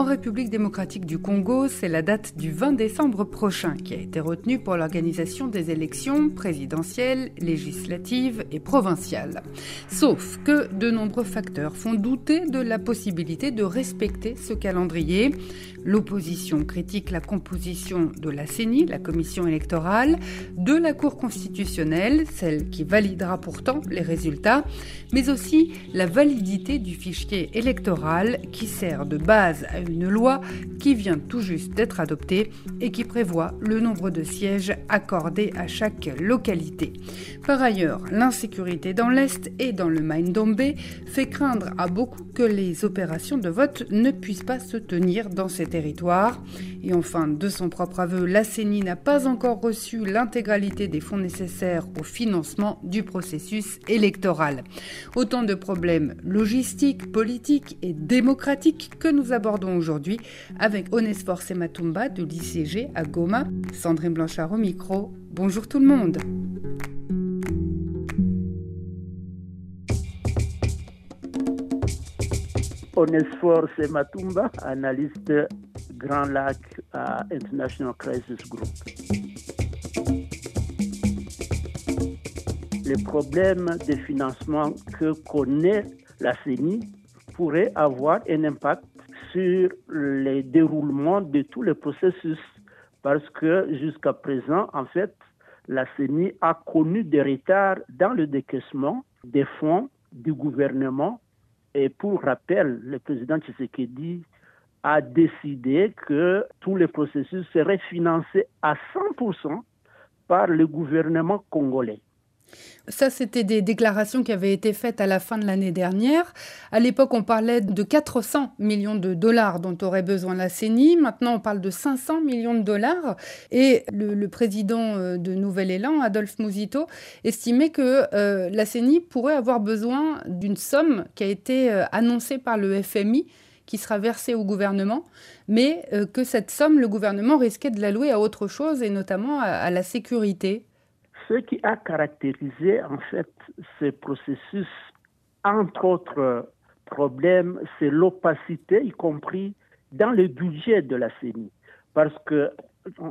En République démocratique du Congo, c'est la date du 20 décembre prochain qui a été retenue pour l'organisation des élections présidentielles, législatives et provinciales. Sauf que de nombreux facteurs font douter de la possibilité de respecter ce calendrier. L'opposition critique la composition de la CENI, la commission électorale, de la Cour constitutionnelle, celle qui validera pourtant les résultats, mais aussi la validité du fichier électoral qui sert de base à une loi qui vient tout juste d'être adoptée et qui prévoit le nombre de sièges accordés à chaque localité. Par ailleurs, l'insécurité dans l'Est et dans le Maine-Dombe fait craindre à beaucoup que les opérations de vote ne puissent pas se tenir dans ces territoires. Et enfin, de son propre aveu, la CENI n'a pas encore reçu l'intégralité des fonds nécessaires au financement du processus électoral. Autant de problèmes logistiques, politiques et démocratiques que nous abordons aujourd'hui avec Onesfor Sematumba de l'ICG à Goma, Sandrine Blanchard au micro. Bonjour tout le monde. Onesfor Sematumba, analyste Grand Lac à International Crisis Group. Les problèmes de financement que connaît la CENI pourraient avoir un impact sur le déroulement de tous les processus parce que jusqu'à présent, en fait, la CENI a connu des retards dans le décaissement des fonds du gouvernement. Et pour rappel, le président Tshisekedi a décidé que tous les processus seraient financés à 100% par le gouvernement congolais. Ça, c'était des déclarations qui avaient été faites à la fin de l'année dernière. À l'époque, on parlait de 400 millions de dollars dont aurait besoin la CENI. Maintenant, on parle de 500 millions de dollars. Et le, président euh, de Nouvel Élan, Adolphe Mouzito, estimait que euh, la CENI pourrait avoir besoin d'une somme qui a été euh, annoncée par le FMI qui sera versée au gouvernement, mais que cette somme, le gouvernement risquait de l'allouer à autre chose et notamment à la sécurité ce qui a caractérisé en fait ce processus, entre autres problèmes, c'est l'opacité, y compris dans le budget de la CENI. Parce que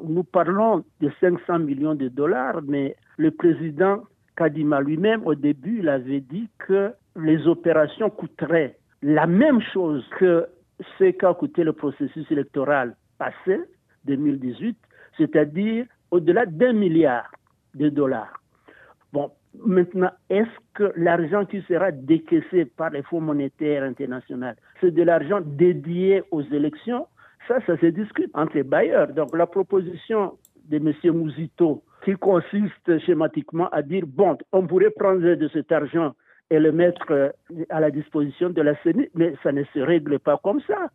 nous parlons de 500 millions de dollars, mais le président Kadima lui-même, au début, il avait dit que les opérations coûteraient la même chose que ce qu'a coûté le processus électoral passé, 2018, c'est-à-dire au-delà d'un milliard de dollars. Bon, maintenant, est-ce que l'argent qui sera décaissé par les fonds monétaires internationaux, c'est de l'argent dédié aux élections? Ça, ça se discute entre les bailleurs. Donc, la proposition de M. Mouzito, qui consiste schématiquement à dire, bon, on pourrait prendre de cet argent et le mettre euh, à la disposition de la CENI, mais ça ne se règle pas comme ça.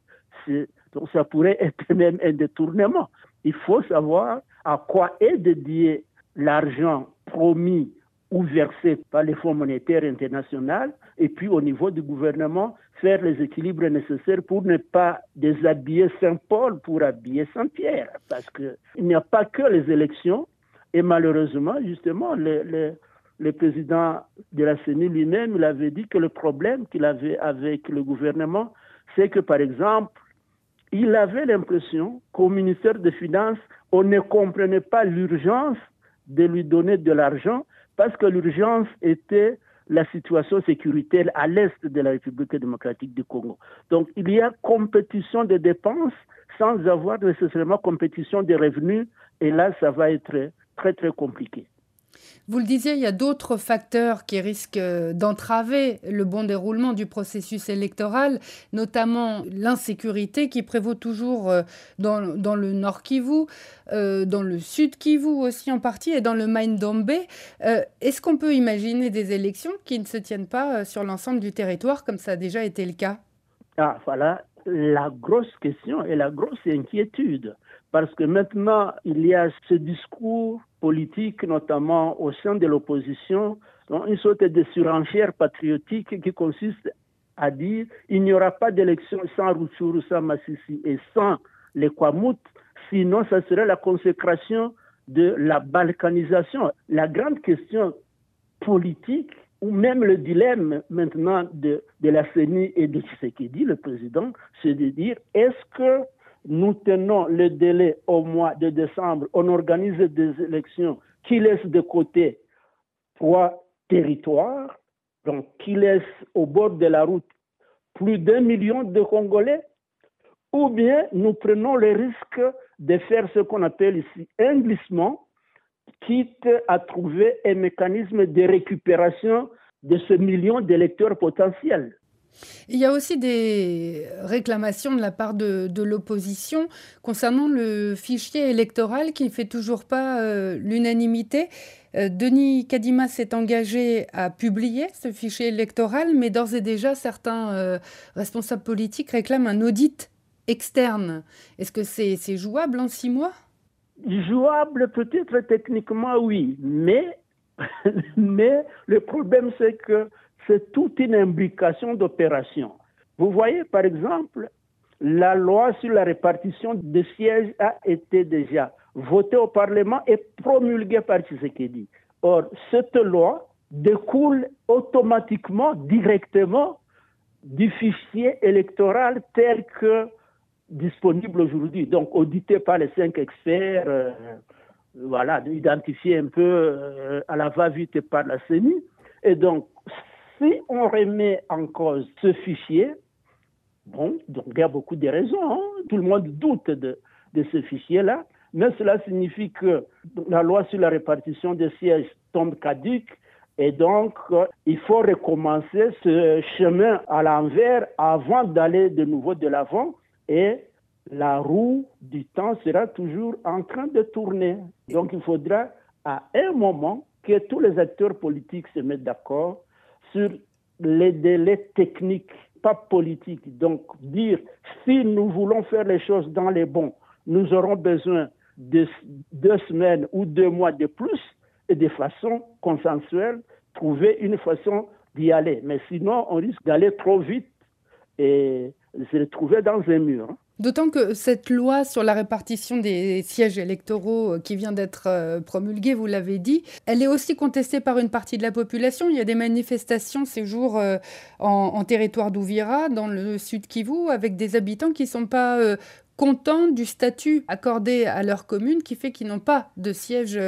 Donc ça pourrait être même un détournement. Il faut savoir à quoi est dédié l'argent promis ou versé par les fonds monétaires internationaux et puis au niveau du gouvernement faire les équilibres nécessaires pour ne pas déshabiller Saint-Paul pour habiller Saint-Pierre parce qu'il n'y a pas que les élections et malheureusement justement le, le président de la CENI lui-même il avait dit que le problème qu'il avait avec le gouvernement c'est que par exemple il avait l'impression qu'au ministère des Finances on ne comprenait pas l'urgence de lui donner de l'argent parce que l'urgence était la situation sécuritaire à l'est de la République démocratique du Congo. Donc il y a compétition des dépenses sans avoir nécessairement compétition des revenus et là ça va être très très compliqué. Vous le disiez, il y a d'autres facteurs qui risquent euh, d'entraver le bon déroulement du processus électoral, notamment l'insécurité qui prévaut toujours euh, dans, le nord Kivu, euh, dans le sud Kivu aussi en partie, et dans le Maine-Dombe. Est-ce qu'on peut imaginer des élections qui ne se tiennent pas sur l'ensemble du territoire comme ça a déjà été le cas? Ah, voilà la grosse question et la grosse inquiétude. Parce que maintenant, il y a ce discours notamment au sein de l'opposition, une sorte de surenchère patriotique qui consiste à dire il n'y aura pas d'élection sans Rutshuru, sans Massissi et sans les Kwamut, Sinon, ça serait la consécration de la balkanisation. La grande question politique, ou même le dilemme maintenant de, la CENI et de ce dit le président, c'est de dire est-ce que nous tenons le délai au mois de décembre, on organise des élections qui laissent de côté trois territoires, donc qui laissent au bord de la route plus d'un million de Congolais, ou bien nous prenons le risque de faire ce qu'on appelle ici un glissement, quitte à trouver un mécanisme de récupération de ce million d'électeurs potentiels. Il y a aussi des réclamations de la part de, l'opposition concernant le fichier électoral qui ne fait toujours pas euh, l'unanimité. Euh, Denis Kadima s'est engagé à publier ce fichier électoral, mais d'ores et déjà, certains euh, responsables politiques réclament un audit externe. Est-ce que c'est jouable en six mois? Jouable peut-être techniquement, oui, mais, mais le problème c'est que c'est toute une imbrication d'opérations. Vous voyez, par exemple, la loi sur la répartition des sièges a été déjà votée au Parlement et promulguée par Tshisekedi. Or, cette loi découle automatiquement, directement, du fichier électoral tel que disponible aujourd'hui. Donc, audité par les cinq experts, euh, voilà, identifié un peu euh, à la va-vite par la CENI. Et donc, si on remet en cause ce fichier, bon, il y a beaucoup de raisons. Hein. Tout le monde doute de, de ce fichier-là, mais cela signifie que la loi sur la répartition des sièges tombe caduque et donc euh, il faut recommencer ce chemin à l'envers avant d'aller de nouveau de l'avant et la roue du temps sera toujours en train de tourner. Donc il faudra à un moment que tous les acteurs politiques se mettent d'accord sur les délais techniques, pas politiques. Donc, dire si nous voulons faire les choses dans les bons, nous aurons besoin de deux semaines ou deux mois de plus et de façon consensuelle, trouver une façon d'y aller. Mais sinon, on risque d'aller trop vite et se retrouver dans un mur. Hein. D'autant que cette loi sur la répartition des sièges électoraux euh, qui vient d'être euh, promulguée, vous l'avez dit, elle est aussi contestée par une partie de la population. Il y a des manifestations ces jours euh, en, territoire d'Ouvira, dans le sud Kivu, avec des habitants qui ne sont pas contents du statut accordé à leur commune qui fait qu'ils n'ont pas de siège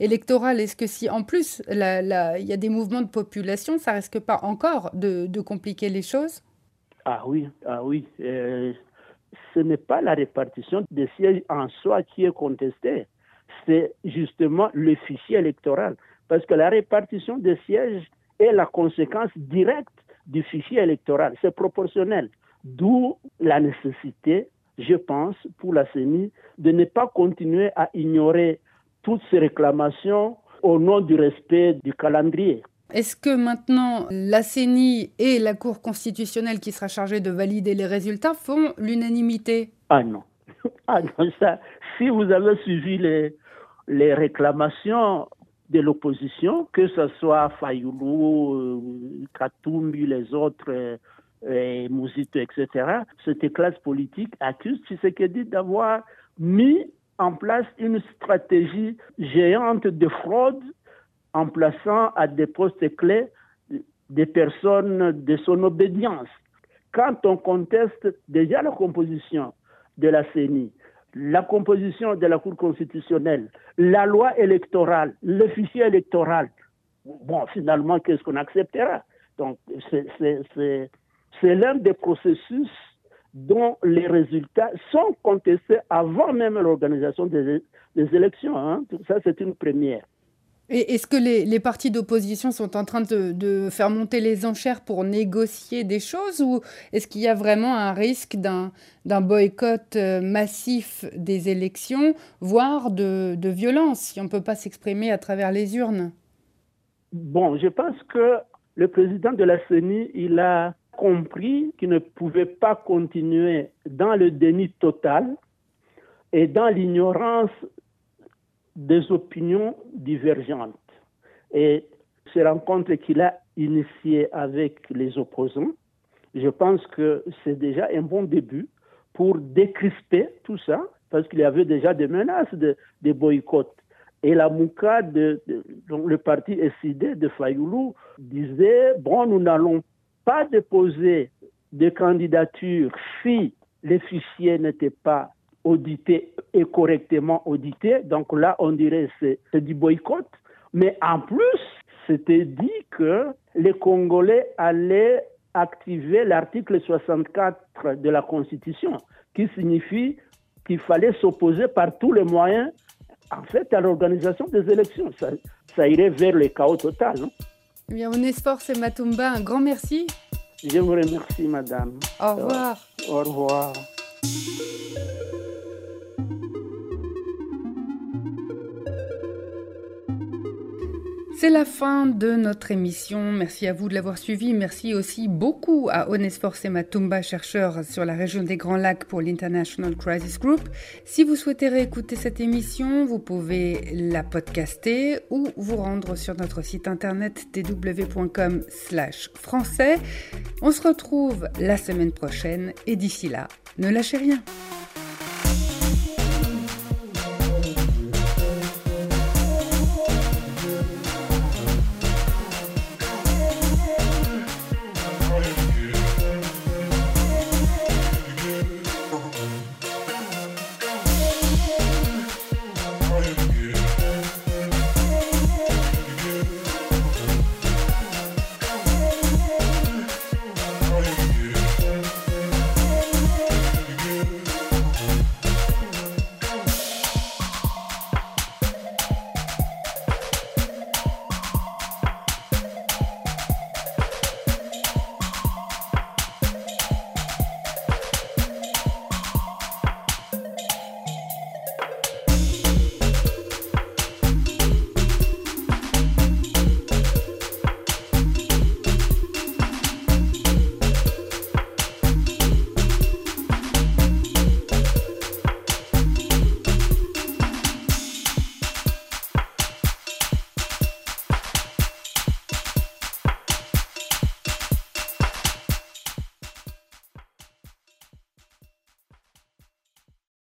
électoral. Est-ce que si en plus il y a des mouvements de population, ça risque pas encore de, compliquer les choses? Ah oui, ah oui ce n'est pas la répartition des sièges en soi qui est contestée, c'est justement le fichier électoral. Parce que la répartition des sièges est la conséquence directe du fichier électoral. C'est proportionnel. D'où la nécessité, je pense, pour la CENI de ne pas continuer à ignorer toutes ces réclamations au nom du respect du calendrier. Est-ce que maintenant la CENI et la Cour constitutionnelle qui sera chargée de valider les résultats font l'unanimité? Ah non. Ah non, ça, si vous avez suivi les, les réclamations de l'opposition, que ce soit Fayoulou, euh, Katumbi, les autres, euh, et Mouzito, etc., cette classe politique accuse Tshisekedi d'avoir mis en place une stratégie géante de fraude en plaçant à des postes clés des personnes de son obédience. Quand on conteste déjà la composition de la CENI, la composition de la Cour constitutionnelle, la loi électorale, le fichier électoral, bon, finalement, qu'est-ce qu'on acceptera? Donc, c'est l'un des processus dont les résultats sont contestés avant même l'organisation des, élections. Hein. Ça, c'est une première. Est-ce que les, partis d'opposition sont en train de, faire monter les enchères pour négocier des choses ou est-ce qu'il y a vraiment un risque d'un boycott euh, massif des élections, voire de, de violence, si on ne peut pas s'exprimer à travers les urnes? Bon, je pense que le président de la CENI, il a compris qu'il ne pouvait pas continuer dans le déni total et dans l'ignorance des opinions divergentes. Et ces rencontres qu'il a initiées avec les opposants, je pense que c'est déjà un bon début pour décrisper tout ça parce qu'il y avait déjà des menaces de, boycott. Et la Mouka, donc le parti SID de Fayoulou, disait, bon, nous n'allons pas déposer de candidature si les fichiers n'étaient pas audités et correctement audités. Donc là, on dirait c'est c'est du boycott. Mais en plus, c'était dit que les Congolais allaient activer l'article 64 de la Constitution, qui signifie qu'il fallait s'opposer par tous les moyens, en fait, à l'organisation des élections. Ça, ça irait vers le chaos total. non Eh bien, Onesphore et Matumba, un grand merci. Je vous remercie, madame. Au revoir. Au revoir. C'est la fin de notre émission. Merci à vous de l'avoir suivi. Merci aussi beaucoup à Onesphore Matumba, chercheur sur la région des Grands Lacs pour l'International Crisis Group. Si vous souhaitez réécouter cette émission, vous pouvez la podcaster ou vous rendre sur notre site internet www.com français. On se retrouve la semaine prochaine et d'ici là, ne lâchez rien.